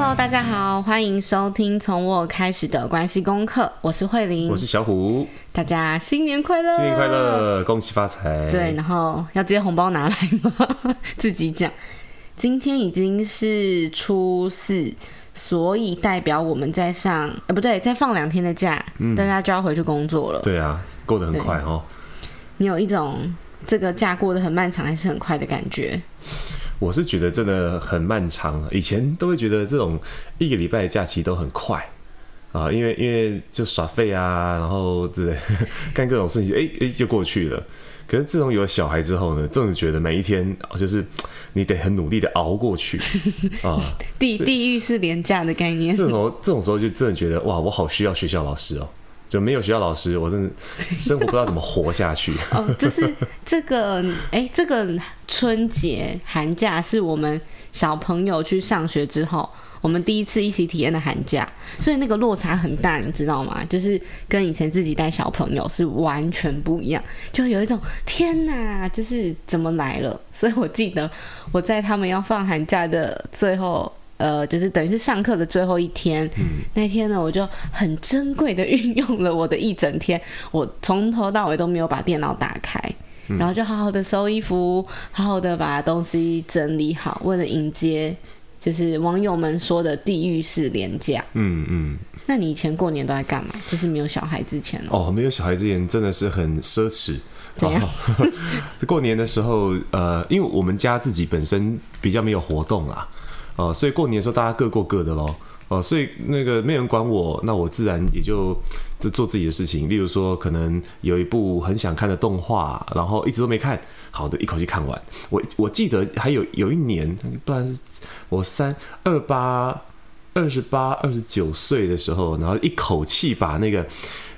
Hello，大家好，欢迎收听从我开始的关系功课。我是慧玲，我是小虎，大家新年快乐，新年快乐，恭喜发财。对，然后要直接红包拿来吗？自己讲。今天已经是初四，所以代表我们在上，呃，不对，再放两天的假，嗯，大家就要回去工作了。对啊，过得很快哦。你有一种这个假过得很漫长还是很快的感觉？我是觉得真的很漫长，以前都会觉得这种一个礼拜的假期都很快啊，因为因为就耍废啊，然后对 干各种事情，哎、欸、哎、欸、就过去了。可是自从有了小孩之后呢，真的觉得每一天就是你得很努力的熬过去 啊。地地狱是廉价的概念，这种这种时候就真的觉得哇，我好需要学校老师哦。就没有学校老师，我真的生活不知道怎么活下去。哦，这是这个哎，这个春节寒假是我们小朋友去上学之后，我们第一次一起体验的寒假，所以那个落差很大，你知道吗？就是跟以前自己带小朋友是完全不一样，就有一种天哪，就是怎么来了？所以我记得我在他们要放寒假的最后。呃，就是等于是上课的最后一天，嗯，那天呢，我就很珍贵的运用了我的一整天，我从头到尾都没有把电脑打开，嗯，然后就好好的收衣服，好好的把东西整理好，为了迎接就是网友们说的地狱式廉价。嗯嗯。那你以前过年都在干嘛？就是没有小孩之前哦，没有小孩之前真的是很奢侈。怎样？哦，过年的时候，呃，因为我们家自己本身比较没有活动啦。哦，所以过年的时候大家各过各的喽。哦，所以那个没人管我，那我自然也就就做自己的事情。例如说，可能有一部很想看的动画，然后一直都没看，好的，一口气看完。我我记得还有有一年，不然是我三二八二十八二十九岁的时候，然后一口气把那个。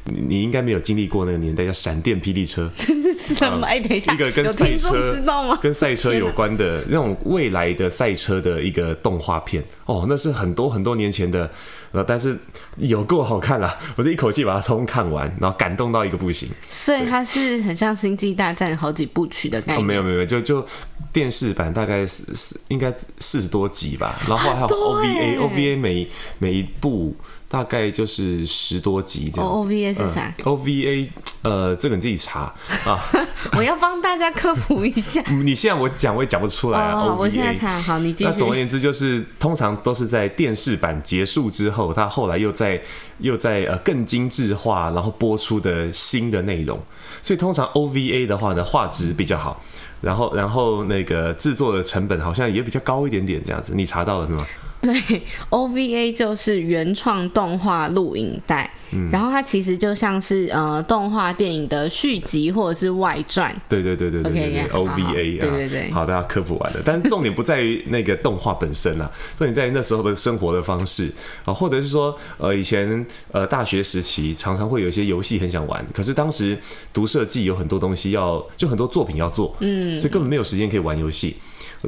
你你应该没有经历过那个年代，叫闪电霹雳车。什么？哎、嗯，等一下，一个跟赛车知道吗？跟赛车有关的那种未来的赛车的一个动画片。哦，那是很多很多年前的，呃，但是有够好看啦！我这一口气把它通看完，然后感动到一个不行。所以它是很像《星际大战》好几部曲的概念。哦，没有没有，就就电视版大概是是应该四十多集吧，然后还有 OVA，OVA OVA 每每一部。大概就是十多集这样。O V A 是啥？O V A，呃，这个你自己查啊。我要帮大家科普一下。你现在我讲我也讲不出来啊。我现在查，好，你继续。那总而言之，就是通常都是在电视版结束之后，它后来又在又在呃更精致化，然后播出的新的内容。所以通常 O V A 的话呢，画质比较好，然后然后那个制作的成本好像也比较高一点点，这样子。你查到了是吗？对，OVA 就是原创动画录影带。嗯、然后它其实就像是呃动画电影的续集或者是外传。对对对对对对 OVA 啊，对对对，好，大家科普完了。但是重点不在于那个动画本身啊，重点在于那时候的生活的方式啊，或者是说呃以前呃大学时期常常会有一些游戏很想玩，可是当时读设计有很多东西要，就很多作品要做，嗯，所以根本没有时间可以玩游戏。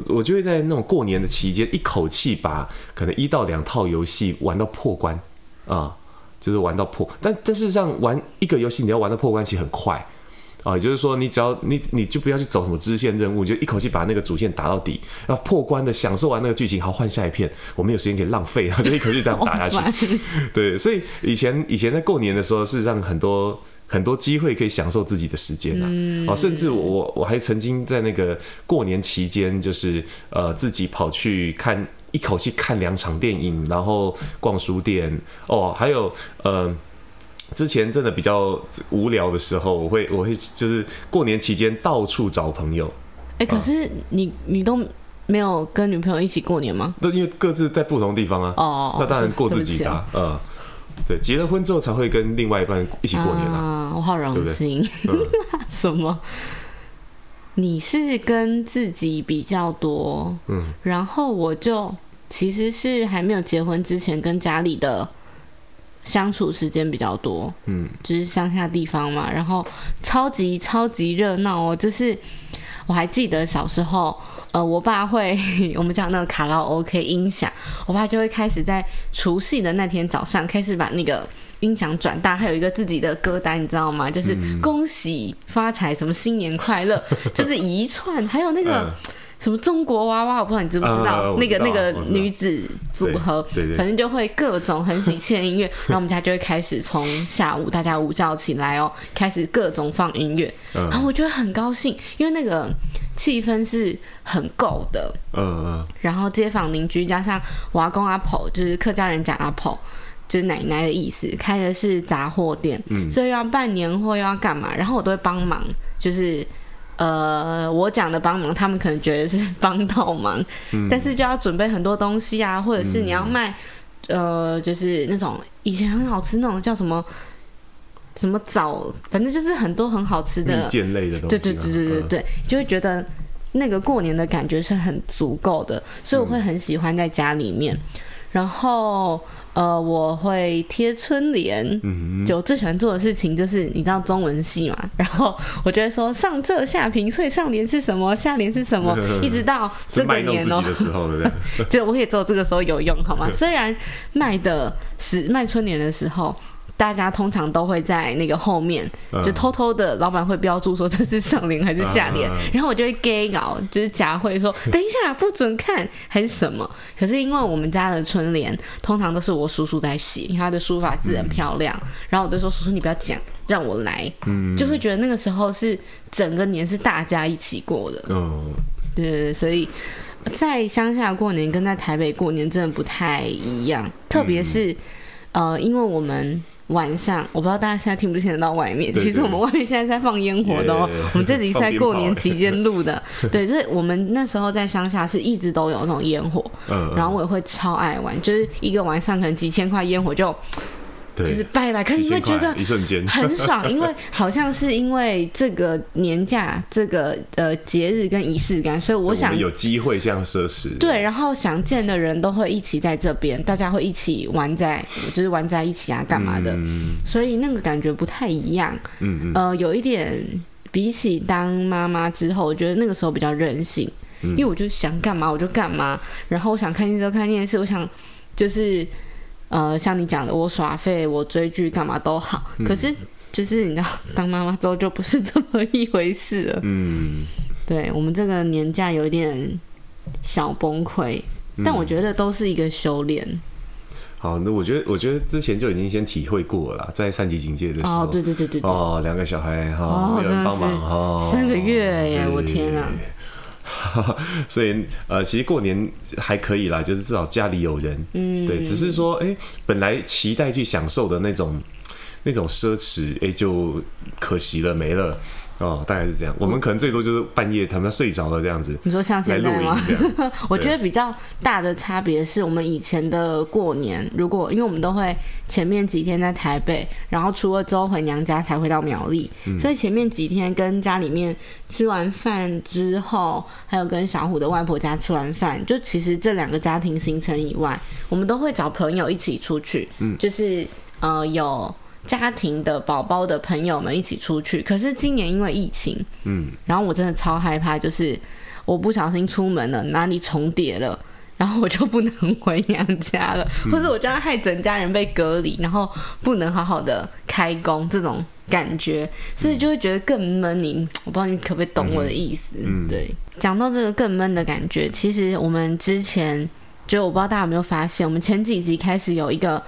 我就会在那种过年的期间一口气把可能一到两套游戏玩到破关啊。就是玩到破，但但事实上玩一个游戏，你要玩到破关其实很快啊，也就是说你只要你你就不要去走什么支线任务，就一口气把那个主线打到底，然后破关的享受完那个剧情，好换下一片，我没有时间可以浪费，然后就一口气这样打下去。对，所以以前以前在过年的时候，事实上很多很多机会可以享受自己的时间啊，哦，甚至我我还曾经在那个过年期间，就是呃自己跑去看。一口气看两场电影，然后逛书店哦，还有呃，之前真的比较无聊的时候，我会我会就是过年期间到处找朋友。哎、欸，可是你、啊、你都没有跟女朋友一起过年吗？都因为各自在不同地方啊。哦，那当然过自己的、啊。嗯、呃，对，结了婚之后才会跟另外一半一起过年啊。啊我好荣幸。对对嗯、什么？你是跟自己比较多，嗯，然后我就其实是还没有结婚之前跟家里的相处时间比较多，嗯，就是乡下地方嘛，然后超级超级热闹哦，就是我还记得小时候，呃，我爸会 我们讲那个卡拉 OK 音响，我爸就会开始在除夕的那天早上开始把那个。音响转大，还有一个自己的歌单，你知道吗？就是恭喜发财，什么新年快乐，就是一串，还有那个 什么中国娃娃，我不知道你知不知道，那个那个女子组合，反正就会各种很喜庆的音乐，然后我们家就会开始从下午大家午觉起来哦，开始各种放音乐，然后我觉得很高兴，因为那个气氛是很够的，嗯嗯，然后街坊邻居加上我阿公阿婆，就是客家人讲阿婆。就是奶奶的意思，开的是杂货店，嗯，所以要办年货又要干嘛，然后我都会帮忙，就是呃，我讲的帮忙，他们可能觉得是帮倒忙，嗯，但是就要准备很多东西啊，或者是你要卖，嗯，呃，就是那种以前很好吃那种叫什么什么枣，反正就是很多很好吃的蜜饯类的东西，啊，对对对对对对，嗯，就会觉得那个过年的感觉是很足够的，所以我会很喜欢在家里面，嗯，然后。呃，我会贴春联，嗯，就最喜欢做的事情就是你知道中文系嘛，然后我就会说上仄下平，所以上联是什么，下联是什么，一直到这个年哦，就我可以做这个时候有用好吗？虽然卖的是卖春联的时候。大家通常都会在那个后面，就偷偷的，老板会标注说这是上联还是下联，然后我就会给稿，就是假会说等一下不准看还是什么。可是因为我们家的春联通常都是我叔叔在写，因为他的书法字很漂亮，然后我就说叔叔你不要讲，让我来，就会觉得那个时候是整个年是大家一起过的。嗯，对对对，所以在乡下过年跟在台北过年真的不太一样，特别是呃，因为我们。晚上我不知道大家现在听不听得到外面，对对对，其实我们外面现在在放烟火的哦。我们这集是在过年期间录的，对，就是我们那时候在乡下是一直都有那种烟火，嗯，然后我也会超爱玩，就是一个晚上可能几千块烟火就。就是拜拜，可是你会觉得很爽，因为好像是因为这个年假、这个呃节日跟仪式感，所以我想我有机会这样奢侈。对，然后想见的人都会一起在这边，大家会一起玩在，就是玩在一起啊，干嘛的？嗯、所以那个感觉不太一样。嗯嗯。呃，有一点比起当妈妈之后，我觉得那个时候比较任性，嗯、因为我就想干嘛我就干嘛，然后我想看电视就看电视，我想就是。呃，像你讲的，我耍废，我追剧，干嘛都好。嗯、可是，就是你知道，当妈妈之后就不是这么一回事了。嗯，对我们这个年假有点小崩溃，嗯、但我觉得都是一个修炼。好，那我觉得，我觉得之前就已经先体会过了，在三级警戒的时候。哦，对对对对，对。哦，两个小孩哈，哦、有人帮忙哈，三个月耶，我天啊！所以呃，其实过年还可以啦，就是至少家里有人，嗯，对，只是说，哎、欸，本来期待去享受的那种那种奢侈，哎、欸，就可惜了，没了。哦，大概是这样。我们可能最多就是半夜他们睡着了这样子。你说像现在吗？我觉得比较大的差别是我们以前的过年，如果因为我们都会前面几天在台北，然后除了之后回娘家才回到苗栗，嗯、所以前面几天跟家里面吃完饭之后，还有跟小虎的外婆家吃完饭，就其实这两个家庭行程以外，我们都会找朋友一起出去，嗯，就是呃有。家庭的宝宝的朋友们一起出去，可是今年因为疫情，嗯，然后我真的超害怕，就是我不小心出门了，哪里重叠了，然后我就不能回娘家了，嗯、或是我就要害整家人被隔离，然后不能好好的开工，这种感觉，所以就会觉得更闷。你我不知道你可不可以懂我的意思？嗯、对，讲到这个更闷的感觉，其实我们之前就我不知道大家有没有发现，我们前几集开始有一个。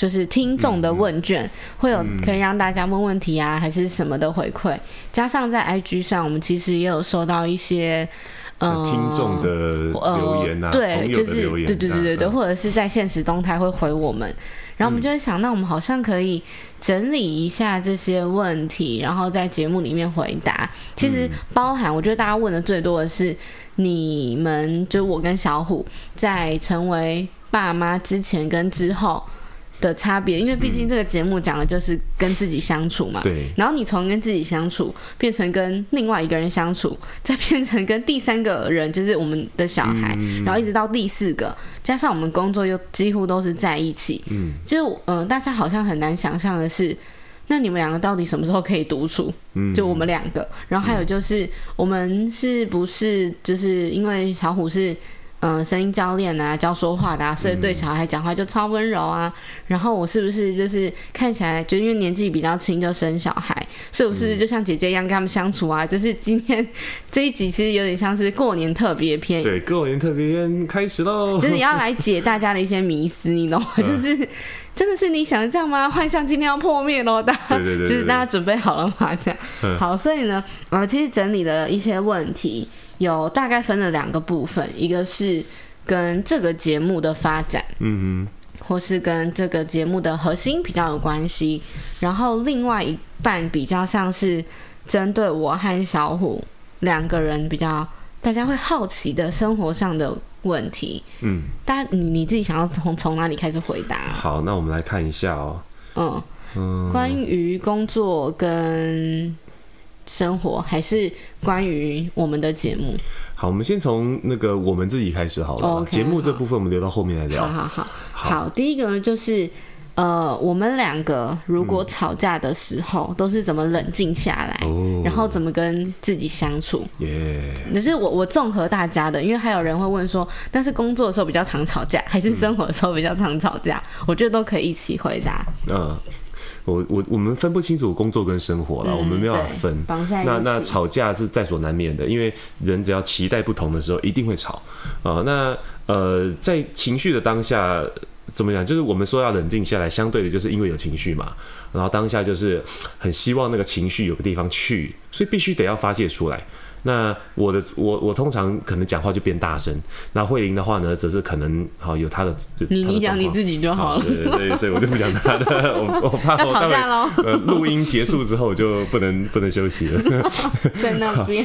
就是听众的问卷，嗯、会有可以让大家问问题啊，嗯、还是什么的回馈。加上在 IG 上，我们其实也有收到一些呃听众的留言啊，对，就是对对对对对，或者是在现实动态会回我们。然后我们就会想，那我们好像可以整理一下这些问题，然后在节目里面回答。其实包含，我觉得大家问的最多的是，你们就我跟小虎在成为爸妈之前跟之后。的差别，因为毕竟这个节目讲的就是跟自己相处嘛。对。然后你从跟自己相处变成跟另外一个人相处，再变成跟第三个人，就是我们的小孩，嗯、然后一直到第四个，加上我们工作又几乎都是在一起。嗯。就嗯、呃，大家好像很难想象的是，那你们两个到底什么时候可以独处？嗯。就我们两个，然后还有就是我们是不是就是因为小虎是。嗯，声音教练啊，教说话的啊，所以对小孩讲话就超温柔啊。嗯、然后我是不是就是看起来就因为年纪比较轻就生小孩，所以我是不是就像姐姐一样跟他们相处啊？嗯、就是今天 这一集其实有点像是过年特别篇。对，过年特别篇开始喽。就是要来解大家的一些迷思，你懂吗？嗯、就是真的是你想的这样吗？幻象今天要破灭喽，大家就是大家准备好了吗？这样。嗯、好，所以呢，我其实整理了一些问题。有大概分了两个部分，一个是跟这个节目的发展，嗯嗯，或是跟这个节目的核心比较有关系，然后另外一半比较像是针对我和小虎两个人比较大家会好奇的生活上的问题，嗯，大家你你自己想要从从哪里开始回答？好，那我们来看一下哦，嗯嗯，关于工作跟。生活还是关于我们的节目。好，我们先从那个我们自己开始好了。节、oh, okay, 目这部分我们留到后面来聊。好好好，好，好第一个呢就是，呃，我们两个如果吵架的时候，嗯、都是怎么冷静下来，oh, 然后怎么跟自己相处。可是我我综合大家的，因为还有人会问说，但是工作的时候比较常吵架，还是生活的时候比较常吵架？嗯、我觉得都可以一起回答。嗯。我我我们分不清楚工作跟生活了，嗯、我们没有办法分。那那吵架是在所难免的，因为人只要期待不同的时候，一定会吵啊。那呃，在情绪的当下怎么讲？就是我们说要冷静下来，相对的就是因为有情绪嘛。然后当下就是很希望那个情绪有个地方去，所以必须得要发泄出来。那我的我我通常可能讲话就变大声，那慧玲的话呢，则是可能好有她的，你你讲你自己就好了，对对对，所以我就不讲她的，我我怕我待会呃录音结束之后就不能 不能休息了，在那边。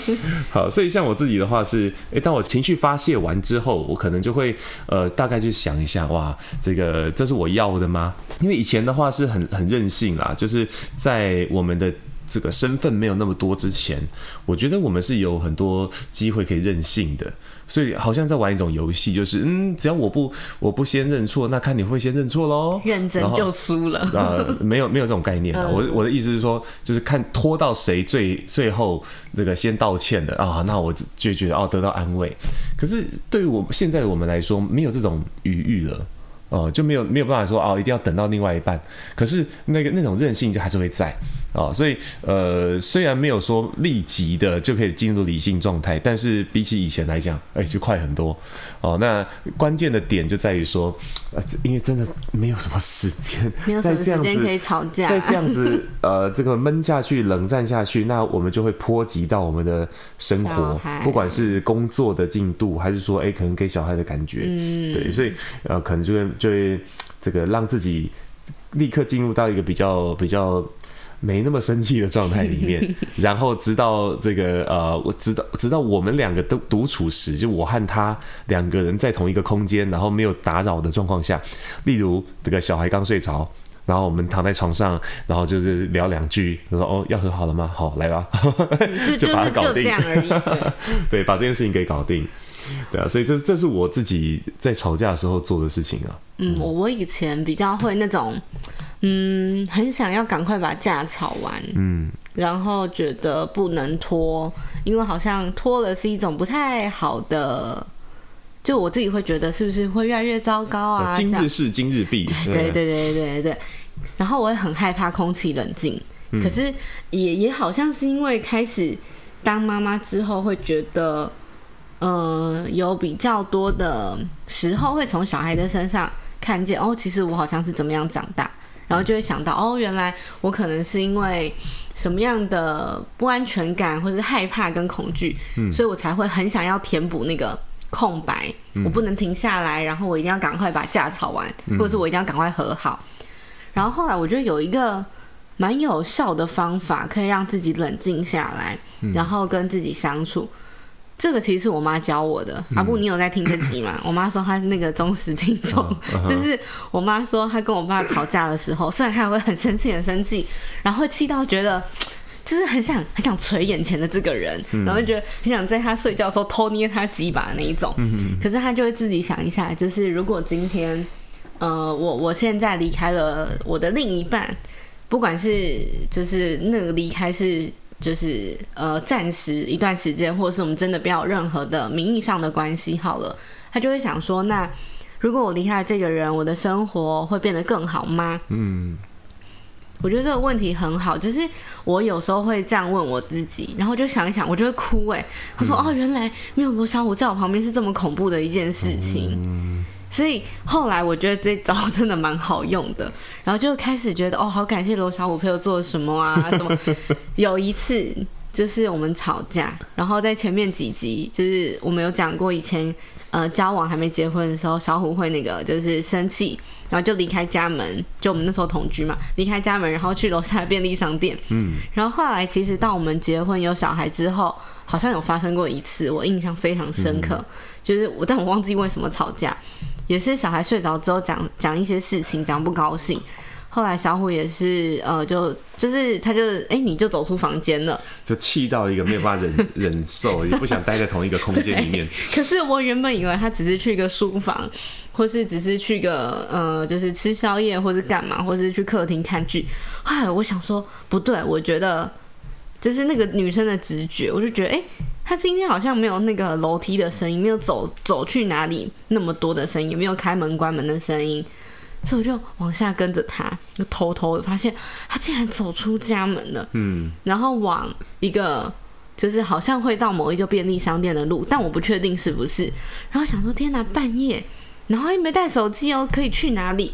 好，好，所以像我自己的话是，哎，当我情绪发泄完之后，我可能就会呃大概去想一下，哇，这个这是我要的吗？因为以前的话是很很任性啦，就是在我们的。这个身份没有那么多之前，我觉得我们是有很多机会可以任性的，所以好像在玩一种游戏，就是嗯，只要我不我不先认错，那看你会先认错喽，认真就输了。呃，没有没有这种概念啊，我我的意思是说，就是看拖到谁最最后那个先道歉的啊，那我就觉得哦得到安慰。可是对于我现在的我们来说，没有这种余裕了。哦，就没有没有办法说哦，一定要等到另外一半。可是那个那种任性就还是会在哦，所以呃，虽然没有说立即的就可以进入理性状态，但是比起以前来讲，哎，就快很多哦。那关键的点就在于说，呃，因为真的没有什么时间，没有什么时间可以吵架，再这样子呃，这个闷下去、冷战下去，那我们就会波及到我们的生活，不管是工作的进度，还是说哎，可能给小孩的感觉，嗯，对，所以呃，可能就会。就会这个让自己立刻进入到一个比较比较没那么生气的状态里面，然后直到这个呃，我直到直到我们两个都独处时，就我和他两个人在同一个空间，然后没有打扰的状况下，例如这个小孩刚睡着，然后我们躺在床上，然后就是聊两句，他说：“哦，要和好了吗？好，来吧。” 就把它搞定，就这样而已。对，对，把这件事情给搞定。对啊，所以这这是我自己在吵架的时候做的事情啊。嗯，我我以前比较会那种，嗯，很想要赶快把架吵完，嗯，然后觉得不能拖，因为好像拖了是一种不太好的，就我自己会觉得是不是会越来越糟糕啊？今日事今日毕，对对对对对对。然后我也很害怕空气冷静，嗯，可是也也好像是因为开始当妈妈之后会觉得。呃，有比较多的时候会从小孩的身上看见哦，其实我好像是怎么样长大，然后就会想到哦，原来我可能是因为什么样的不安全感，或是害怕跟恐惧，嗯，所以我才会很想要填补那个空白，嗯，我不能停下来，然后我一定要赶快把架吵完，或者是我一定要赶快和好。然后后来我觉得有一个蛮有效的方法，可以让自己冷静下来，然后跟自己相处。这个其实是我妈教我的。阿布，你有在听这集吗？我妈说她那个忠实听众，就是我妈说她跟我爸吵架的时候，虽然她会很生气，很生气，然后会气到觉得就是很想很想捶眼前的这个人，然后就觉得很想在他睡觉的时候偷捏他几把那一种。可是她就会自己想一下，就是如果今天呃我我现在离开了我的另一半，不管是就是那个离开是。就是呃，暂时一段时间，或者是我们真的不要有任何的名义上的关系好了，他就会想说，那如果我离开了这个人，我的生活会变得更好吗？嗯，我觉得这个问题很好，就是我有时候会这样问我自己，然后就想一想，我就会哭哎，他说、嗯、哦，原来没有罗小虎在我旁边是这么恐怖的一件事情。嗯所以后来我觉得这招真的蛮好用的，然后就开始觉得哦，好感谢罗小虎陪我做了什么啊 什么。有一次就是我们吵架，然后在前面几集就是我们有讲过，以前呃交往还没结婚的时候，小虎会那个就是生气，然后就离开家门，就我们那时候同居嘛，离开家门然后去楼下的便利商店。嗯，然后后来其实到我们结婚有小孩之后，好像有发生过一次，我印象非常深刻，嗯、就是我但我忘记为什么吵架。也是小孩睡着之后讲讲一些事情，讲不高兴。后来小虎也是呃，就就是他就哎、欸，你就走出房间了，就气到一个没有办法忍忍受，也不想待在同一个空间里面。可是我原本以为他只是去一个书房，或是只是去个呃，就是吃宵夜，或是干嘛，或是去客厅看剧。后来我想说不对，我觉得就是那个女生的直觉，我就觉得哎。欸他今天好像没有那个楼梯的声音，没有走走去哪里那么多的声音，也没有开门关门的声音，所以我就往下跟着他，就偷偷的发现他竟然走出家门了，嗯，然后往一个就是好像会到某一个便利商店的路，但我不确定是不是，然后想说天哪，半夜，然后又没带手机哦，可以去哪里？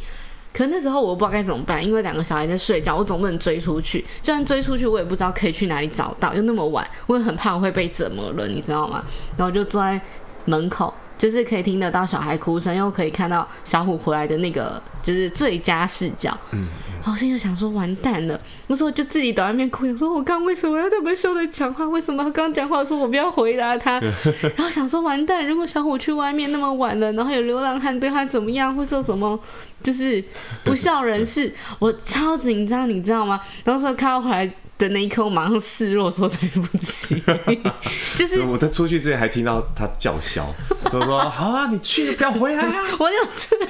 可那时候我不知道该怎么办，因为两个小孩在睡觉，我总不能追出去。就算追出去，我也不知道可以去哪里找到，又那么晚，我也很怕我会被怎么了，你知道吗？然后就坐在门口。就是可以听得到小孩哭声，又可以看到小虎回来的那个，就是最佳视角。嗯，然后我现在就想说，完蛋了！我说我就自己躲在那边哭，想说我刚为什么要那么凶的讲话？为什么刚讲话说我不要回答他？然后想说完蛋，如果小虎去外面那么晚了，然后有流浪汉对他怎么样，会说什么就是不 孝人事，我超紧张，你知道吗？然后说看到回来。的那一刻，我马上示弱，说对不起。就是我在出去之前还听到他叫嚣，就说：“好啊，你去，不要回来啊！”我就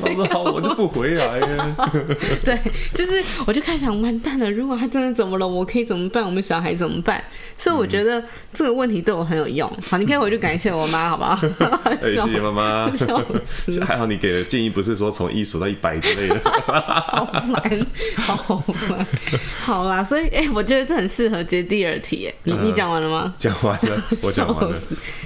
我说：“好，我就不回来了。”对，就是我就开始想，完蛋了，如果他真的怎么了，我可以怎么办？我们小孩怎么办？所以我觉得这个问题对我很有用。好，你可以回去感谢我妈，好不好？谢谢妈妈。还好你给的建议不是说从一数到一百之类的。好烦，好烦。好啦，所以哎、欸，我觉得这。很适合接第二题，你你讲完了吗？讲完了，我讲完了。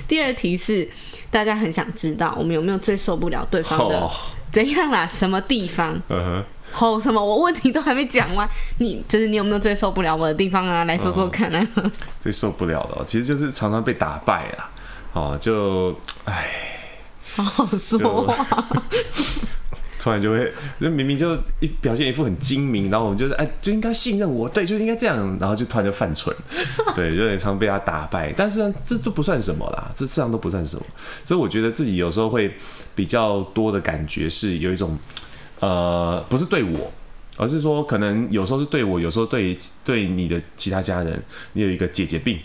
第二题是大家很想知道，我们有没有最受不了对方的怎样啦？什么地方？嗯哼，什么？我问题都还没讲完，你就是你有没有最受不了我的地方啊？来说说看啊。最受不了的，其实就是常常被打败啊。哦，就哎，好 好说话。突然就会，就明明就一表现一副很精明，然后我们就是哎，就应该信任我，对，就应该这样，然后就突然就犯蠢，对，就有点常被他打败。但是呢，这都不算什么啦，这这样都不算什么。所以我觉得自己有时候会比较多的感觉是有一种，呃，不是对我，而是说可能有时候是对我，有时候对对你的其他家人，你有一个姐姐病。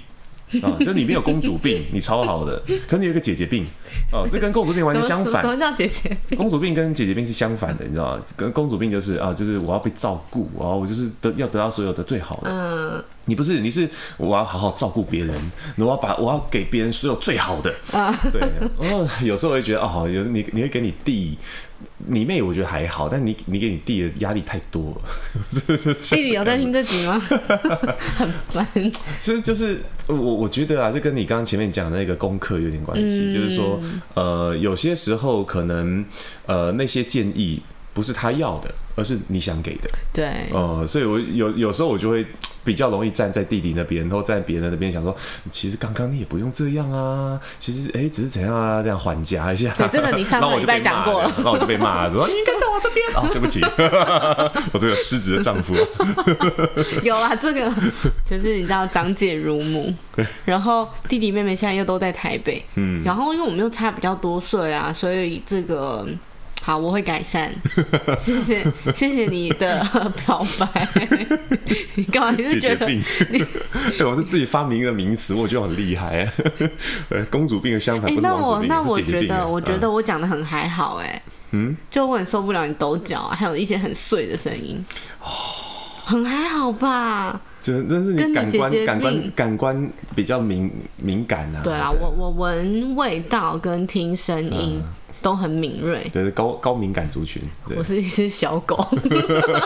啊，就你没有公主病，你超好的，可你有一个姐姐病，哦，这跟公主病完全相反。什么叫姐姐病？公主病跟姐姐病是相反的，你知道吗？跟公主病就是啊，就是我要被照顾，然后我就是得要得到所有的最好的。嗯，你不是，你是我要好好照顾别人，我要把我要给别人所有最好的。啊，对。然后有时候我会觉得哦，有你你会给你弟。你妹我觉得还好，但你你给你弟的压力太多了。弟弟有在听这集吗？很烦。其实就是我我觉得啊，就跟你刚刚前面讲的那个功课有点关系，嗯、就是说呃有些时候可能呃那些建议不是他要的，而是你想给的。对，呃，所以我有有时候我就会比较容易站在弟弟那边，然后在别人那边想说，其实刚刚你也不用这样啊，其实哎、欸，只是怎样啊，这样缓夹一下。对，这个你上个礼拜讲过了，那我就被骂了，说 你应该在我这边。哦，对不起，我这个失职的丈夫。有啊，这个就是你知道长姐如母，然后弟弟妹妹现在又都在台北，嗯，然后因为我们又差比较多岁啊，所以这个。好，我会改善。谢谢，谢谢你的表白。你干嘛？你是觉得你？对，我是自己发明一个名词，我觉得很厉害。呃，公主病的相反不是王子病。那我那我觉得，我觉得我讲的很还好哎。嗯。就我很受不了你抖脚，还有一些很碎的声音。哦。很还好吧？这但是你感官感官感官比较敏敏感啊。对啊，我我闻味道跟听声音。都很敏锐，对，高高敏感族群。我是一只小狗，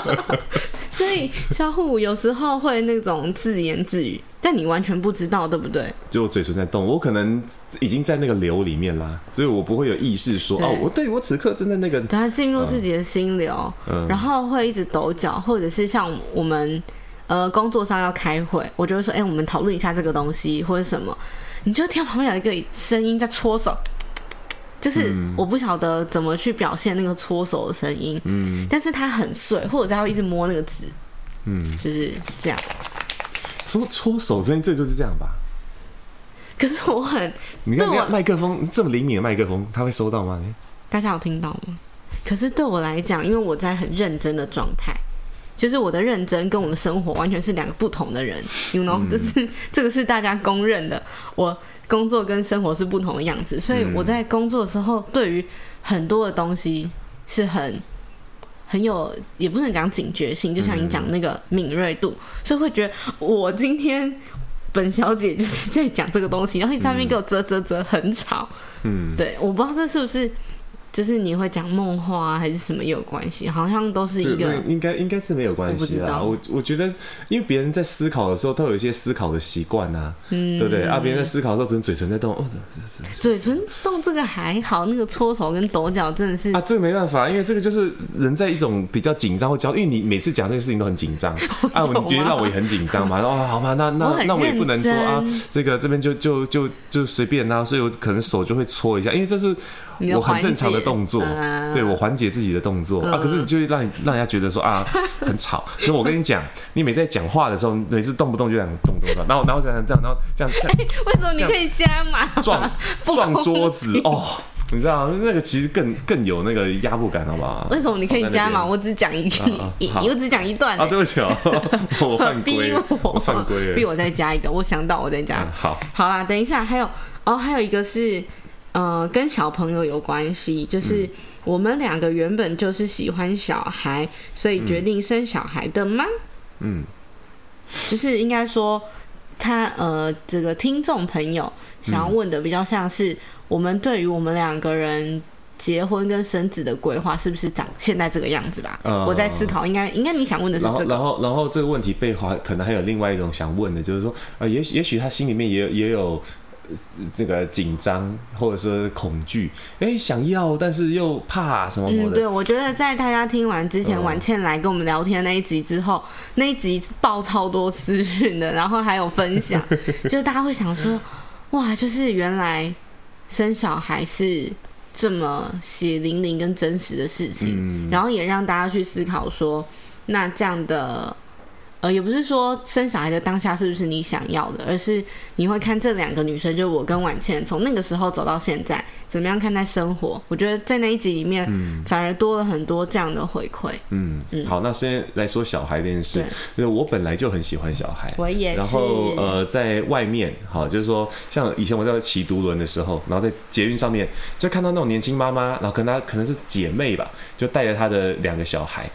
所以小虎有时候会那种自言自语，但你完全不知道，对不对？就我嘴唇在动，我可能已经在那个流里面啦，所以我不会有意识说哦，我对我此刻真的那个，等他进入自己的心流，嗯、然后会一直抖脚，或者是像我们呃工作上要开会，我就会说，哎、欸，我们讨论一下这个东西或者什么，你就听到旁边有一个声音在搓手。就是我不晓得怎么去表现那个搓手的声音，嗯，但是它很碎，或者是他会一直摸那个纸，嗯，就是这样。搓搓手声音，这就是这样吧？可是我很，你看，麦克风这么灵敏的麦克风，他会收到吗？大家有听到吗？可是对我来讲，因为我在很认真的状态，就是我的认真跟我的生活完全是两个不同的人，you know，就、嗯、是这个是大家公认的，我。工作跟生活是不同的样子，所以我在工作的时候，对于很多的东西是很很有，也不能讲警觉性，就像你讲那个敏锐度，所以会觉得我今天本小姐就是在讲这个东西，然后一上面给我啧啧啧很吵，嗯，对，我不知道这是不是。就是你会讲梦话还是什么也有关系？好像都是一个，应该应该是没有关系啦。我我我觉得，因为别人在思考的时候，都有一些思考的习惯呐，嗯，对不对？啊，别人在思考的时候，只能嘴唇在动。哦，嘴唇动这个还好，那个搓手跟抖脚真的是啊，这个没办法，因为这个就是人在一种比较紧张或焦，因为你每次讲这个事情都很紧张 啊，我觉得让我也很紧张嘛。哦，好吧，那那那我也不能说啊，这个这边就就就就随便啊，所以我可能手就会搓一下，因为这是。我很正常的动作，嗯、对我缓解自己的动作、嗯、啊，可是你就会让让人家觉得说啊 很吵。可是我跟你讲，你每在讲话的时候，每次动不动就这样动动的，然后然后这样这样，然后这样这样。欸、为什么你可以加码？撞 撞桌子哦，你知道那个其实更更有那个压迫感，好不好？为什么你可以加嘛？我只讲一一，我只讲一段。啊，对不起哦，我犯规，我犯规了，逼我再加一个。我想到我再加。嗯、好，好啦，等一下还有哦，还有一个是。呃，跟小朋友有关系，就是我们两个原本就是喜欢小孩，所以决定生小孩的吗？嗯，就是应该说他，他呃，这个听众朋友想要问的比较像是我们对于我们两个人结婚跟生子的规划是不是长现在这个样子吧？呃、我在思考应，应该应该你想问的是这个，然后然后，这个问题背后可能还有另外一种想问的，就是说，呃，也许也许他心里面也有也有。这个紧张或者说恐惧，哎、欸，想要但是又怕什么的？嗯，对，我觉得在大家听完之前，婉倩来跟我们聊天那一集之后，那一集爆超多资讯的，然后还有分享，就是大家会想说，哇，就是原来生小孩是这么血淋淋跟真实的事情，嗯、然后也让大家去思考说，那这样的。呃，也不是说生小孩的当下是不是你想要的，而是你会看这两个女生，就我跟婉倩，从那个时候走到现在，怎么样看待生活？我觉得在那一集里面，反而多了很多这样的回馈。嗯嗯。好，那先来说小孩这件事，就是我本来就很喜欢小孩，我也是。然后呃，在外面，好，就是说，像以前我在骑独轮的时候，然后在捷运上面，就看到那种年轻妈妈，然后跟她可能是姐妹吧，就带着她的两个小孩。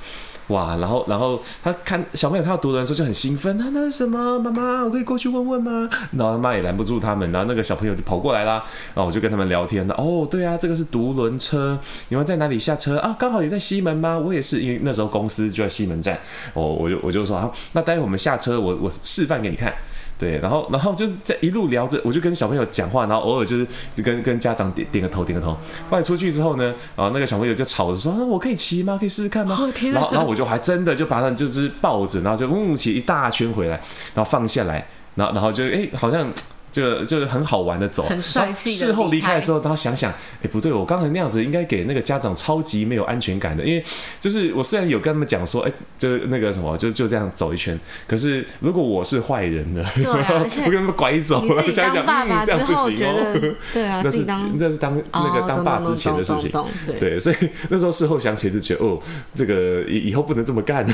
哇，然后，然后他看小朋友看到独轮的时候就很兴奋，那、啊、那是什么？妈妈，我可以过去问问吗？然后他妈也拦不住他们，然后那个小朋友就跑过来啦，然后我就跟他们聊天了。哦，对啊，这个是独轮车，你们在哪里下车啊？刚好也在西门吗？我也是，因为那时候公司就在西门站。哦，我就我就说啊，那待会我们下车，我我示范给你看。对，然后然后就是在一路聊着，我就跟小朋友讲话，然后偶尔就是跟跟家长点点个头点个头。后来出去之后呢，啊那个小朋友就吵着说：“啊、我可以骑吗？可以试试看吗？”哦、然后然后我就还真的就把他就是抱着，然后就嗯骑一大圈回来，然后放下来，然后然后就哎好像。就就是很好玩的走，很帅气。事后离开的时候，他想想，哎、欸，不对，我刚才那样子应该给那个家长超级没有安全感的，因为就是我虽然有跟他们讲说，哎、欸，就那个什么，就就这样走一圈，可是如果我是坏人呢？我给他们拐走了。想想，爸爸、嗯、这样不行哦。对啊，那是那是当那个当爸之前的事情。对，所以那时候事后想起来就觉得，哦，这个以以后不能这么干。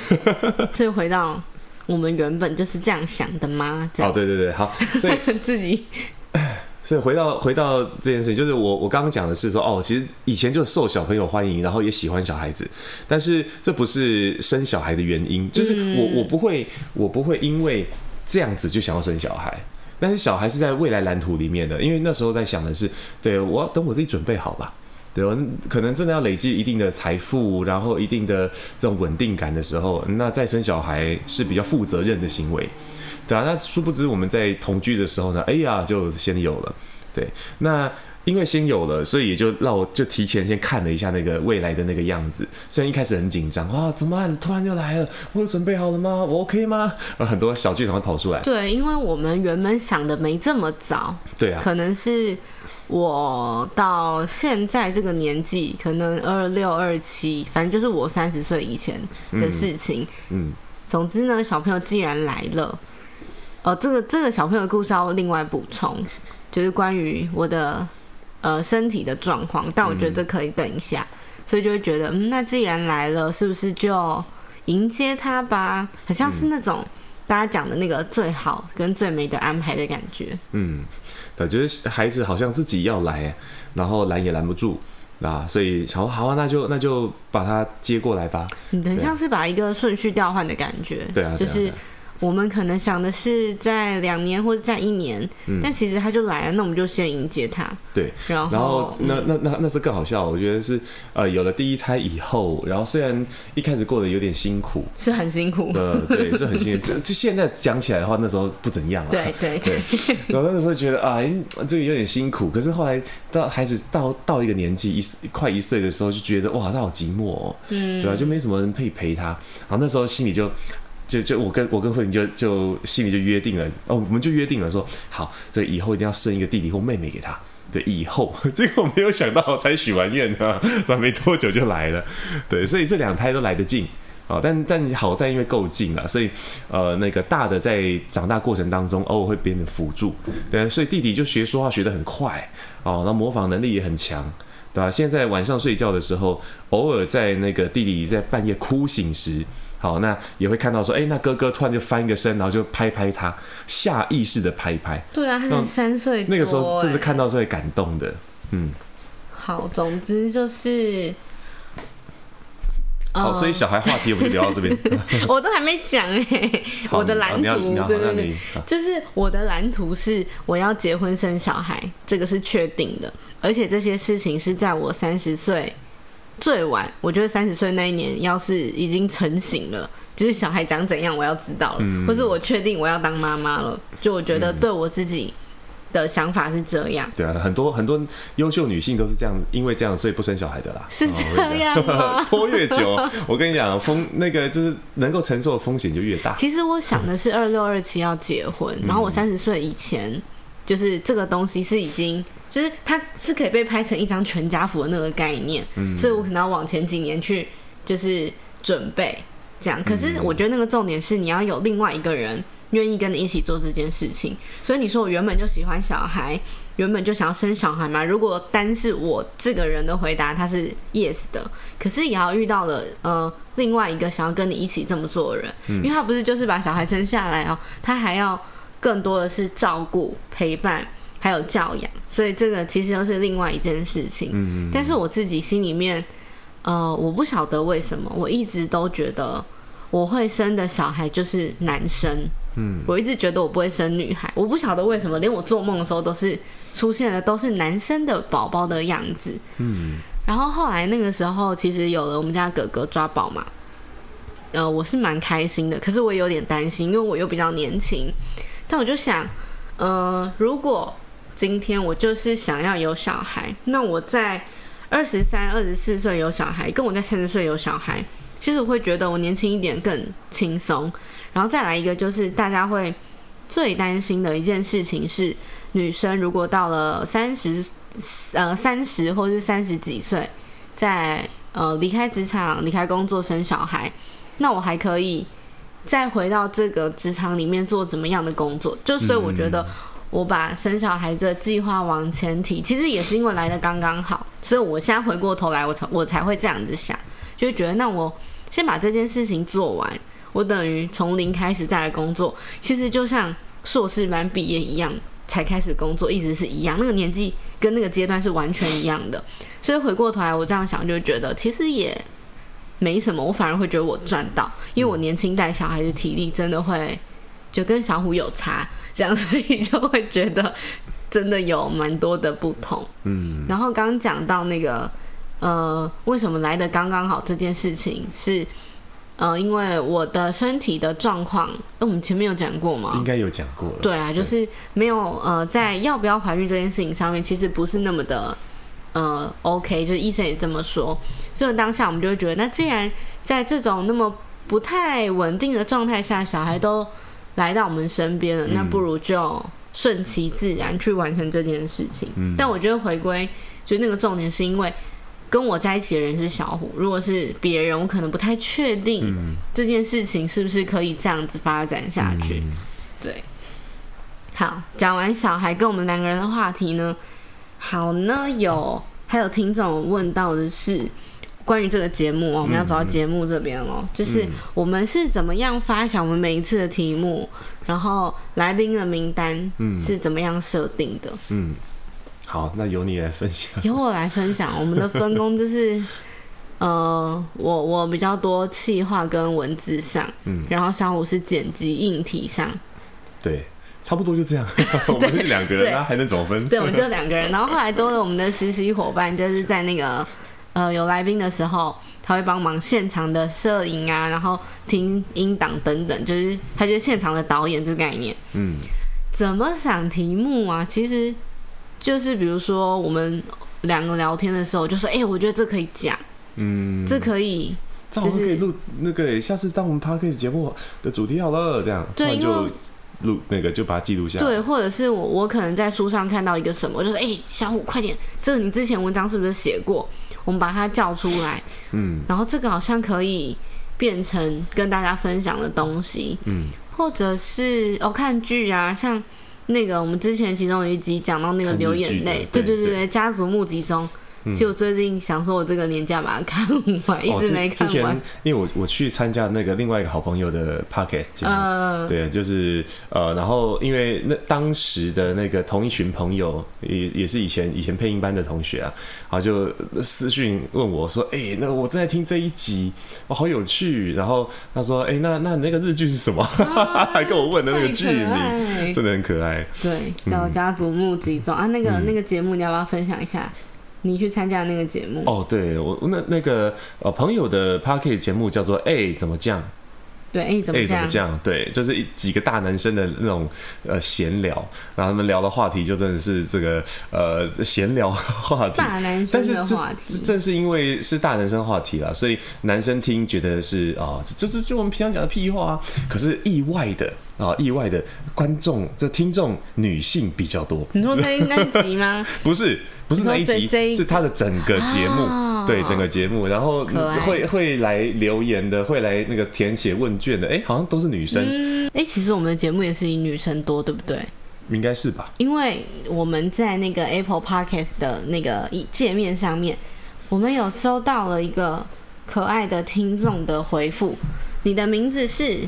所以回到。我们原本就是这样想的吗？哦，对对对，好，所以 自己，所以回到回到这件事情，就是我我刚刚讲的是说，哦，其实以前就受小朋友欢迎，然后也喜欢小孩子，但是这不是生小孩的原因，就是我我不会我不会因为这样子就想要生小孩，但是小孩是在未来蓝图里面的，因为那时候在想的是，对，我要等我自己准备好吧。对，可能真的要累积一定的财富，然后一定的这种稳定感的时候，那再生小孩是比较负责任的行为，对啊。那殊不知我们在同居的时候呢，哎呀，就先有了。对，那因为先有了，所以也就让我就提前先看了一下那个未来的那个样子。虽然一开始很紧张，哇，怎么办？突然就来了，我有准备好了吗？我 OK 吗？很多小剧场会跑出来。对，因为我们原本想的没这么早。对啊，可能是。我到现在这个年纪，可能二六二七，反正就是我三十岁以前的事情。嗯，嗯，总之呢，小朋友既然来了，呃，这个这个小朋友的故事要另外补充，就是关于我的呃身体的状况。但我觉得这可以等一下，嗯，所以就会觉得，嗯，那既然来了，是不是就迎接他吧？好像是那种大家讲的那个最好跟最美的安排的感觉。嗯。对，就是孩子好像自己要来，然后拦也拦不住，啊，所以好，好啊，那就那就把他接过来吧。你很像是把一个顺序调换的感觉。对啊，就是。我们可能想的是在两年或者在一年，嗯，但其实他就来了，那我们就先迎接他。对，然后，然后那那那那是更好笑，我觉得是呃有了第一胎以后，然后虽然一开始过得有点辛苦，是很辛苦，呃，对，是很辛苦。就现在讲起来的话，那时候不怎样了。对对对，对。然后那时候觉得啊，这个有点辛苦，可是后来到孩子到到一个年纪一快一岁的时候，就觉得哇，他好寂寞哦，嗯，对吧？就没什么人可以陪他，然后那时候心里就。就就我跟我跟慧玲就就心里就约定了哦，我们就约定了说好，这以后一定要生一个弟弟或妹妹给他。对，以后这个我没有想到，才许完愿啊，那没多久就来了。对，所以这两胎都来得近啊，但但好在因为够近了，所以呃那个大的在长大过程当中偶尔会变成辅助，对，所以弟弟就学说话学得很快哦，那模仿能力也很强，对吧？现在晚上睡觉的时候，偶尔在那个弟弟在半夜哭醒时。好，那也会看到说，哎、欸，那哥哥突然就翻一个身，然后就拍拍他，下意识的拍一拍。对啊，他才三岁，那个时候真的看到是会感动的。嗯，好，总之就是，好，所以小孩话题我们就聊到这边。我都还没讲哎，我的蓝图，对对对，就是我的蓝图是我要结婚生小孩，这个是确定的，而且这些事情是在我三十岁。最晚，我觉得三十岁那一年，要是已经成型了，就是小孩长怎样，我要知道了，嗯、或是我确定我要当妈妈了，就我觉得对我自己的想法是这样。对啊，很多很多优秀女性都是这样，因为这样所以不生小孩的啦。是这样吗？拖越久，我跟你讲，风那个就是能够承受的风险就越大。其实我想的是二六二七要结婚，嗯、然后我三十岁以前，就是这个东西是已经。就是它是可以被拍成一张全家福的那个概念，嗯，所以我可能要往前几年去就是准备这样。可是我觉得那个重点是你要有另外一个人愿意跟你一起做这件事情。所以你说我原本就喜欢小孩，原本就想要生小孩嘛？如果单是我这个人的回答他是 yes 的，可是也要遇到了呃另外一个想要跟你一起这么做的人，因为他不是就是把小孩生下来哦，他还要更多的是照顾陪伴。还有教养，所以这个其实又是另外一件事情。嗯，但是我自己心里面，呃，我不晓得为什么，我一直都觉得我会生的小孩就是男生。嗯，我一直觉得我不会生女孩，我不晓得为什么，连我做梦的时候都是出现的都是男生的宝宝的样子。嗯，然后后来那个时候，其实有了我们家哥哥抓宝嘛，呃，我是蛮开心的，可是我也有点担心，因为我又比较年轻。但我就想，呃，如果今天我就是想要有小孩，那我在二十三、二十四岁有小孩，跟我在三十岁有小孩，其实我会觉得我年轻一点更轻松。然后再来一个，就是大家会最担心的一件事情是，女生如果到了三十，呃，三十或是三十几岁，在呃离开职场、离开工作、生小孩，那我还可以再回到这个职场里面做怎么样的工作？就所以我觉得。我把生小孩的计划往前提，其实也是因为来的刚刚好，所以我现在回过头来，我才我才会这样子想，就觉得那我先把这件事情做完，我等于从零开始再来工作，其实就像硕士班毕业一样，才开始工作，一直是一样，那个年纪跟那个阶段是完全一样的，所以回过头来我这样想，就觉得其实也没什么，我反而会觉得我赚到，因为我年轻带小孩的体力真的会。就跟小虎有差，这样，所以就会觉得真的有蛮多的不同。嗯，然后刚刚讲到那个，呃，为什么来的刚刚好这件事情是，呃，因为我的身体的状况，那我们前面有讲过吗？应该有讲过。对啊，就是没有呃，在要不要怀孕这件事情上面，其实不是那么的呃 OK，就是医生也这么说。所以当下我们就会觉得，那既然在这种那么不太稳定的状态下，小孩都来到我们身边了，那不如就顺其自然去完成这件事情。嗯、但我觉得回归，就那个重点是因为跟我在一起的人是小虎，如果是别人，我可能不太确定这件事情是不是可以这样子发展下去。嗯、对，好，讲完小孩跟我们两个人的话题呢，好呢，有还有听众问到的是。关于这个节目哦，我们要走到节目这边哦，嗯、就是我们是怎么样发想我们每一次的题目，嗯、然后来宾的名单是怎么样设定的？嗯，好，那由你来分享。由我来分享，我们的分工就是，呃，我我比较多气话跟文字上，嗯，然后小五是剪辑硬体上，对，差不多就这样。我们是两个人，那还能怎么分？对，我们就两个人，然后后来多了我们的实习伙伴，就是在那个。呃，有来宾的时候，他会帮忙现场的摄影啊，然后听音档等等，就是他就是现场的导演这个概念。嗯，怎么想题目啊？其实就是比如说我们两个聊天的时候，就说：“哎、欸，我觉得这可以讲，嗯，这可以，就是可以录那个，下次当我们 podcast 节目的主题好了，这样，对，就录那个就把它记录下来。对，或者是我我可能在书上看到一个什么，我就说：哎、欸，小虎，快点，这个你之前文章是不是写过？”我们把它叫出来，嗯，然后这个好像可以变成跟大家分享的东西，嗯，或者是哦看剧啊，像那个我们之前其中有一集讲到那个流眼泪，对对对。对，家族募集中。其实我最近想说，我这个年假把它看完，一直没看完。之前因为我我去参加那个另外一个好朋友的 podcast 节目，对，就是呃，然后因为那当时的那个同一群朋友也也是以前以前配音班的同学啊，然后就私讯问我说：“哎，那个我正在听这一集，哇，好有趣。”然后他说：“哎，那那那个日剧是什么？” 还跟我问的那个剧名，真的很可爱。对，叫《家族募集中》啊，那个那个节目你要不要分享一下？你去参加那个节目哦？对，我那那个呃朋友的 Podcast 节目叫做“哎怎么降”，对，哎怎么酱？怎么降？对，就是几个大男生的那种呃闲聊，然后他们聊的话题就真的是这个呃闲聊话题，大男生的话题。正正是因为是大男生话题啦，所以男生听觉得是啊，这这就我们平常讲的屁话啊。可是意外的啊，意外的观众这听众女性比较多。你说在那一集吗？不是。不是那一集，是他的整个节目，哦、对整个节目，然后会会来留言的，会来那个填写问卷的，哎，好像都是女生。哎、嗯，其实我们的节目也是以女生多，对不对？应该是吧。因为我们在那个 Apple Podcast 的那个界面上面，我们有收到了一个可爱的听众的回复，你的名字是。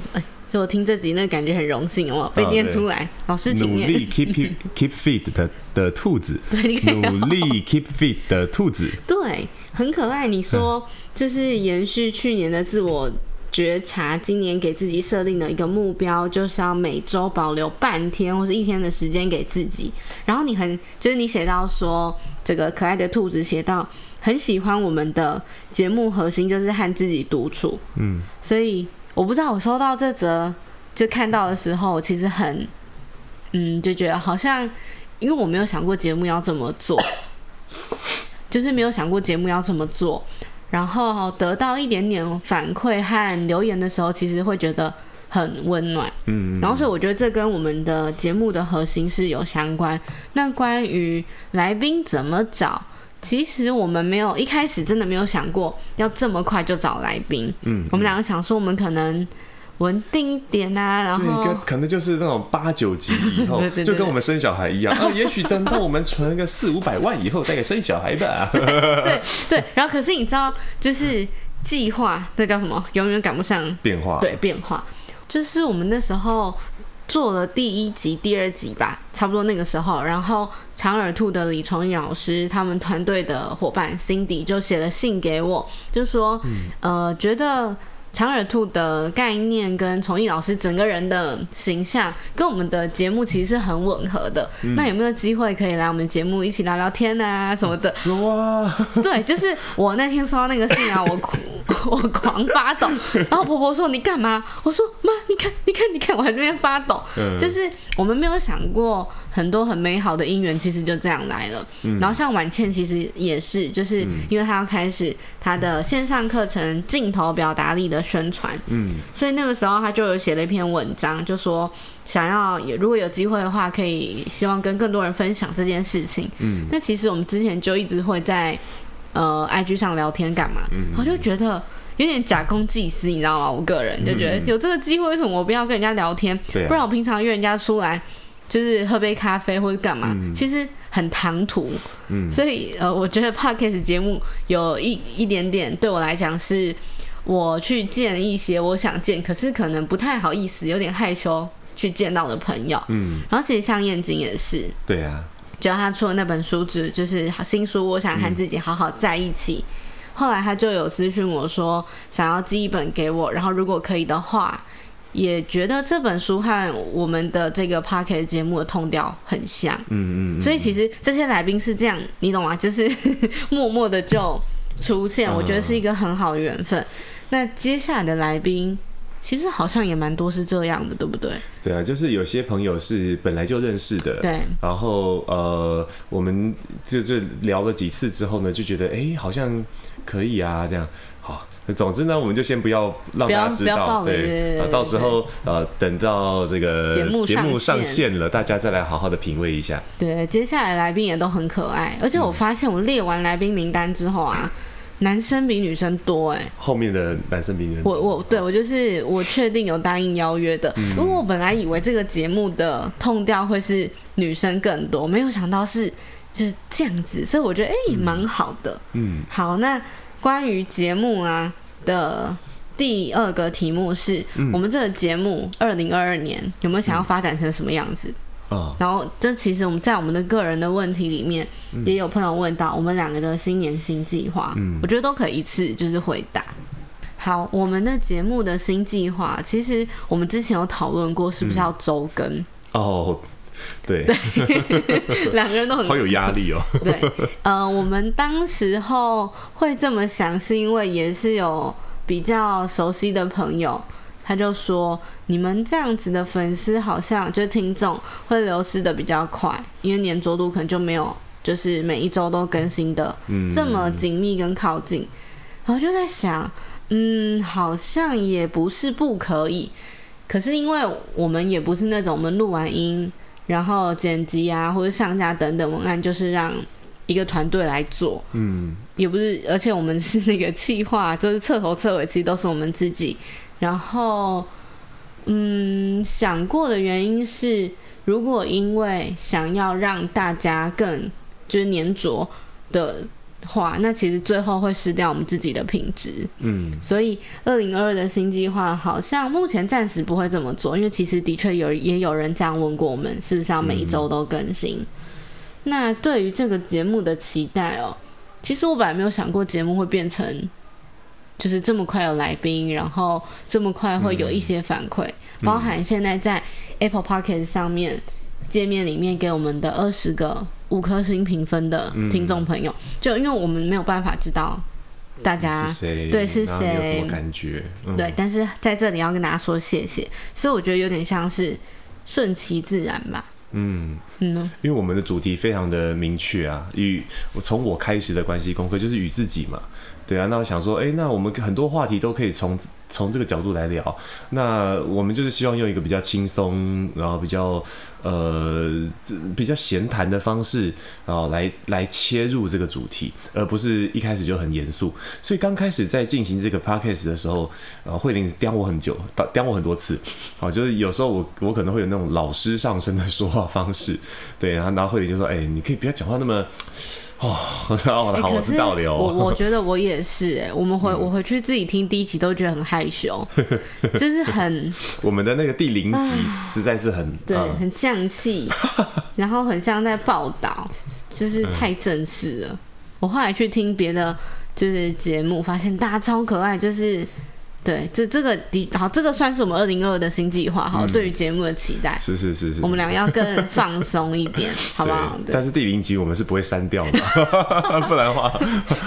就我听这集，那感觉很荣幸哦，被念出来。老师，请念。努力 keep keep fit 的的兔子，对，努力 keep fit 的兔子，对，很可爱。你说，就是延续去年的自我觉察，今年给自己设定的一个目标，就是要每周保留半天或是一天的时间给自己。然后你很，就是你写到说，这个可爱的兔子写到很喜欢我们的节目核心，就是和自己独处。嗯，所以。我不知道我收到这则就看到的时候，我其实很嗯，就觉得好像，因为我没有想过节目要怎么做，就是没有想过节目要怎么做，然后得到一点点反馈和留言的时候，其实会觉得很温暖。嗯，然后所以我觉得这跟我们的节目的核心是有相关。那关于来宾怎么找，其实我们没有一开始真的没有想过要这么快就找来宾。嗯，我们两个想说，我们可能。稳定一点啊，然后对，可能就是那种八九级以后，就跟我们生小孩一样 啊。也许等到我们存个四五百万以后，再给生小孩吧。对对，然后可是你知道，就是计划，那叫什么？永远赶不上变化。对，变化。就是我们那时候做了第一集、第二集吧，差不多那个时候，然后长耳兔的李崇义老师他们团队的伙伴 Cindy 就写了信给我，就说，嗯、呃，觉得。长耳兔的概念跟崇义老师整个人的形象跟我们的节目其实是很吻合的。嗯、那有没有机会可以来我们节目一起聊聊天啊什么的？有啊。对，就是我那天收到那个信啊，我哭，我 狂发抖。然后婆婆说：“你干嘛？”我说：“妈，你看，你看，你看，我还在那边发抖。嗯”就是我们没有想过。很多很美好的姻缘，其实就这样来了。嗯、然后像婉倩，其实也是，就是因为她要开始她的线上课程《镜头表达力》的宣传，嗯，所以那个时候她就有写了一篇文章，就说想要如果有机会的话，可以希望跟更多人分享这件事情。嗯，那其实我们之前就一直会在呃 IG 上聊天干嘛，嗯，我就觉得有点假公济私，你知道吗？我个人就觉得有这个机会，为什么我不要跟人家聊天？不然我平常约人家出来。就是喝杯咖啡或者干嘛，嗯、其实很唐突，嗯、所以呃，我觉得 Podcast 节目有一一点点对我来讲是，我去见一些我想见，可是可能不太好意思，有点害羞去见到的朋友，嗯，然后其实像燕京也是，对啊，只要他出了那本书，只就是新书，我想和自己好好在一起，嗯、后来他就有私讯我说想要寄一本给我，然后如果可以的话。也觉得这本书和我们的这个 Podcast 节目的 tone 调很像，嗯嗯，所以其实这些来宾是这样，你懂吗？就是默默的就出现，我觉得是一个很好的缘分。那接下来的来宾，其实好像也蛮多是这样的，对不对？对啊，就是有些朋友是本来就认识的，对，然后呃，我们就就聊了几次之后呢，就觉得哎，好像可以啊，这样好。总之呢，我们就先不要让大家知道，对，到时候呃，等到这个节目节目上线了，大家再来好好的品味一下。对，接下来来宾也都很可爱，而且我发现我列完来宾名单之后啊，嗯、男生比女生多哎。后面的男生比女生多，我我对我就是我确定有答应邀约的，因为、嗯、我本来以为这个节目的 tone 调会是女生更多，没有想到是就是这样子，所以我觉得哎蛮、欸、好的。嗯，好那。关于节目啊的第二个题目是，嗯、我们这个节目二零二二年有没有想要发展成什么样子？嗯、然后这其实我们在我们的个人的问题里面，也有朋友问到我们两个的新年新计划，嗯、我觉得都可以一次就是回答。好，我们的节目的新计划，其实我们之前有讨论过，是不是要周更？嗯、哦。对，两个人都很 好有压力哦。对，呃，我们当时候会这么想，是因为也是有比较熟悉的朋友，他就说，你们这样子的粉丝好像就听众会流失的比较快，因为黏着度可能就没有，就是每一周都更新的这么紧密跟靠近。嗯、然后就在想，嗯，好像也不是不可以，可是因为我们也不是那种我们录完音。然后剪辑啊，或者上架等等文案，就是让一个团队来做。嗯，也不是，而且我们是那个企划，就是彻头彻尾，其实都是我们自己。然后，嗯，想过的原因是，如果因为想要让大家更就是粘着的。话，那其实最后会失掉我们自己的品质。嗯，所以二零二二的新计划好像目前暂时不会这么做，因为其实的确有也有人这样问过我们，是不是要每一周都更新？嗯、那对于这个节目的期待哦，其实我本来没有想过节目会变成就是这么快有来宾，然后这么快会有一些反馈，嗯、包含现在在 Apple p o c k e t 上面界面里面给我们的二十个。五颗星评分的听众朋友，嗯、就因为我们没有办法知道大家谁，对是谁，有什么感觉？嗯、对，但是在这里要跟大家说谢谢，所以我觉得有点像是顺其自然吧。嗯嗯，因为我们的主题非常的明确啊，与我从我开始的关系功课就是与自己嘛。对啊，那我想说，哎，那我们很多话题都可以从从这个角度来聊。那我们就是希望用一个比较轻松，然后比较呃比较闲谈的方式，然后来来切入这个主题，而不是一开始就很严肃。所以刚开始在进行这个 podcast 的时候，然后慧玲刁我很久，刁我很多次。好，就是有时候我我可能会有那种老师上身的说话方式，对，然后然后慧玲就说，哎，你可以不要讲话那么。哦，好，我知道了。我我觉得我也是，哎，我们回我回去自己听第一集都觉得很害羞，就是很 我们的那个第零集实在是很对，很降气，然后很像在报道，就是太正式了。我后来去听别的就是节目，发现大家超可爱，就是。对，这这个的好，这个算是我们二零二二的新计划哈。嗯、对于节目的期待是是是是，我们俩要更放松一点，好不好？对。但是第零集我们是不会删掉的，不然的话，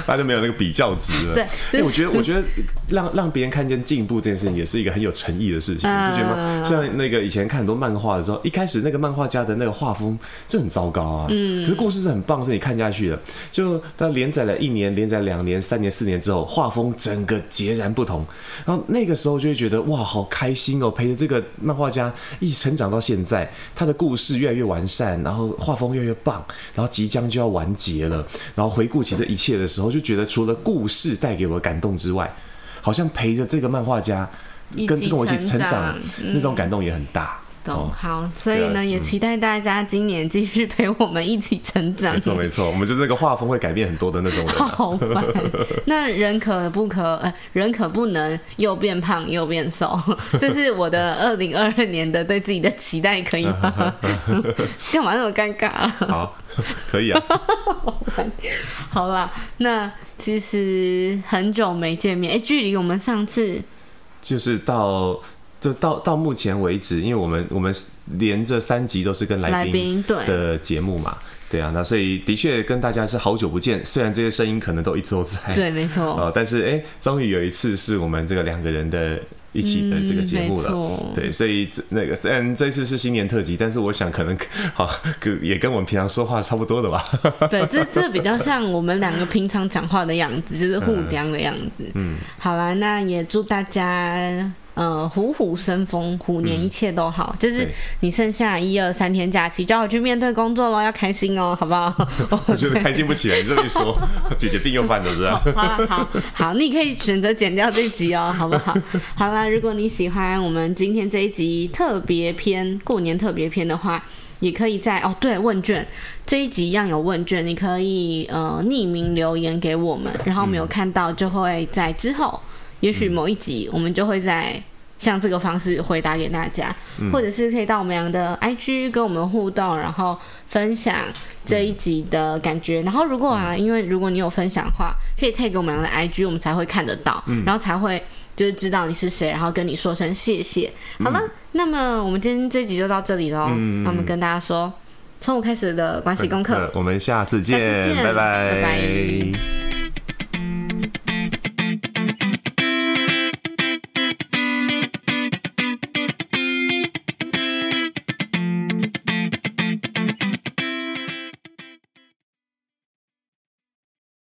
那就没有那个比较值了。对，因为我觉得，我觉得让让别人看见进步这件事情，也是一个很有诚意的事情，你不觉得吗？像那个以前看很多漫画的时候，一开始那个漫画家的那个画风就很糟糕啊，嗯，可是故事是很棒，是你看下去的。就他连载了一年，连载两年、三年、四年之后，画风整个截然不同。然后那个时候就会觉得哇，好开心哦！陪着这个漫画家一起成长到现在，他的故事越来越完善，然后画风越来越棒，然后即将就要完结了。然后回顾起这一切的时候，就觉得除了故事带给我的感动之外，好像陪着这个漫画家跟跟我一起成长，那种感动也很大。懂好，所以呢，也期待大家今年继续陪我们一起成长。没错没错，我们就是那个画风会改变很多的那种人。好烦，那人可不可呃，人可不能又变胖又变瘦，这是我的 二零二二年的对自己的期待，可以吗？干嘛那么尴尬啊？好，可以啊。好啦，那其实很久没见面，哎，距离我们上次就是到。就到到目前为止，因为我们我们连着三集都是跟来宾的节目嘛，对啊，那所以的确跟大家是好久不见，虽然这些声音可能都一直都在，对，没错，哦，但是哎，终于有一次是我们这个两个人的一起的这个节目了，嗯、对，所以那个虽然这次是新年特辑，但是我想可能 好跟也跟我们平常说话差不多的吧，对，这这比较像我们两个平常讲话的样子，就是互相的样子，嗯，好啦，那也祝大家。呃，虎虎生风，虎年一切都好。嗯、就是你剩下一二三天假期，就要去面对工作喽，要开心哦，好不好？我觉得开心不起来，你这么一说，姐姐病又犯了，是吧？好了，好好，你可以选择剪掉这集哦，好不好？好啦，如果你喜欢我们今天这一集特别篇，过年特别篇的话，也可以在哦，对，问卷这一集一样有问卷，你可以呃匿名留言给我们，然后没有看到就会在之后。也许某一集我们就会在像这个方式回答给大家，嗯、或者是可以到我们俩的 IG 跟我们互动，然后分享这一集的感觉。嗯、然后如果啊，因为如果你有分享的话，可以 tag 给我们俩的 IG，我们才会看得到，嗯、然后才会就是知道你是谁，然后跟你说声谢谢。好了，嗯、那么我们今天这集就到这里喽。嗯、那我们跟大家说，从我开始的关系功课，我们下次见，下次见拜拜。拜拜。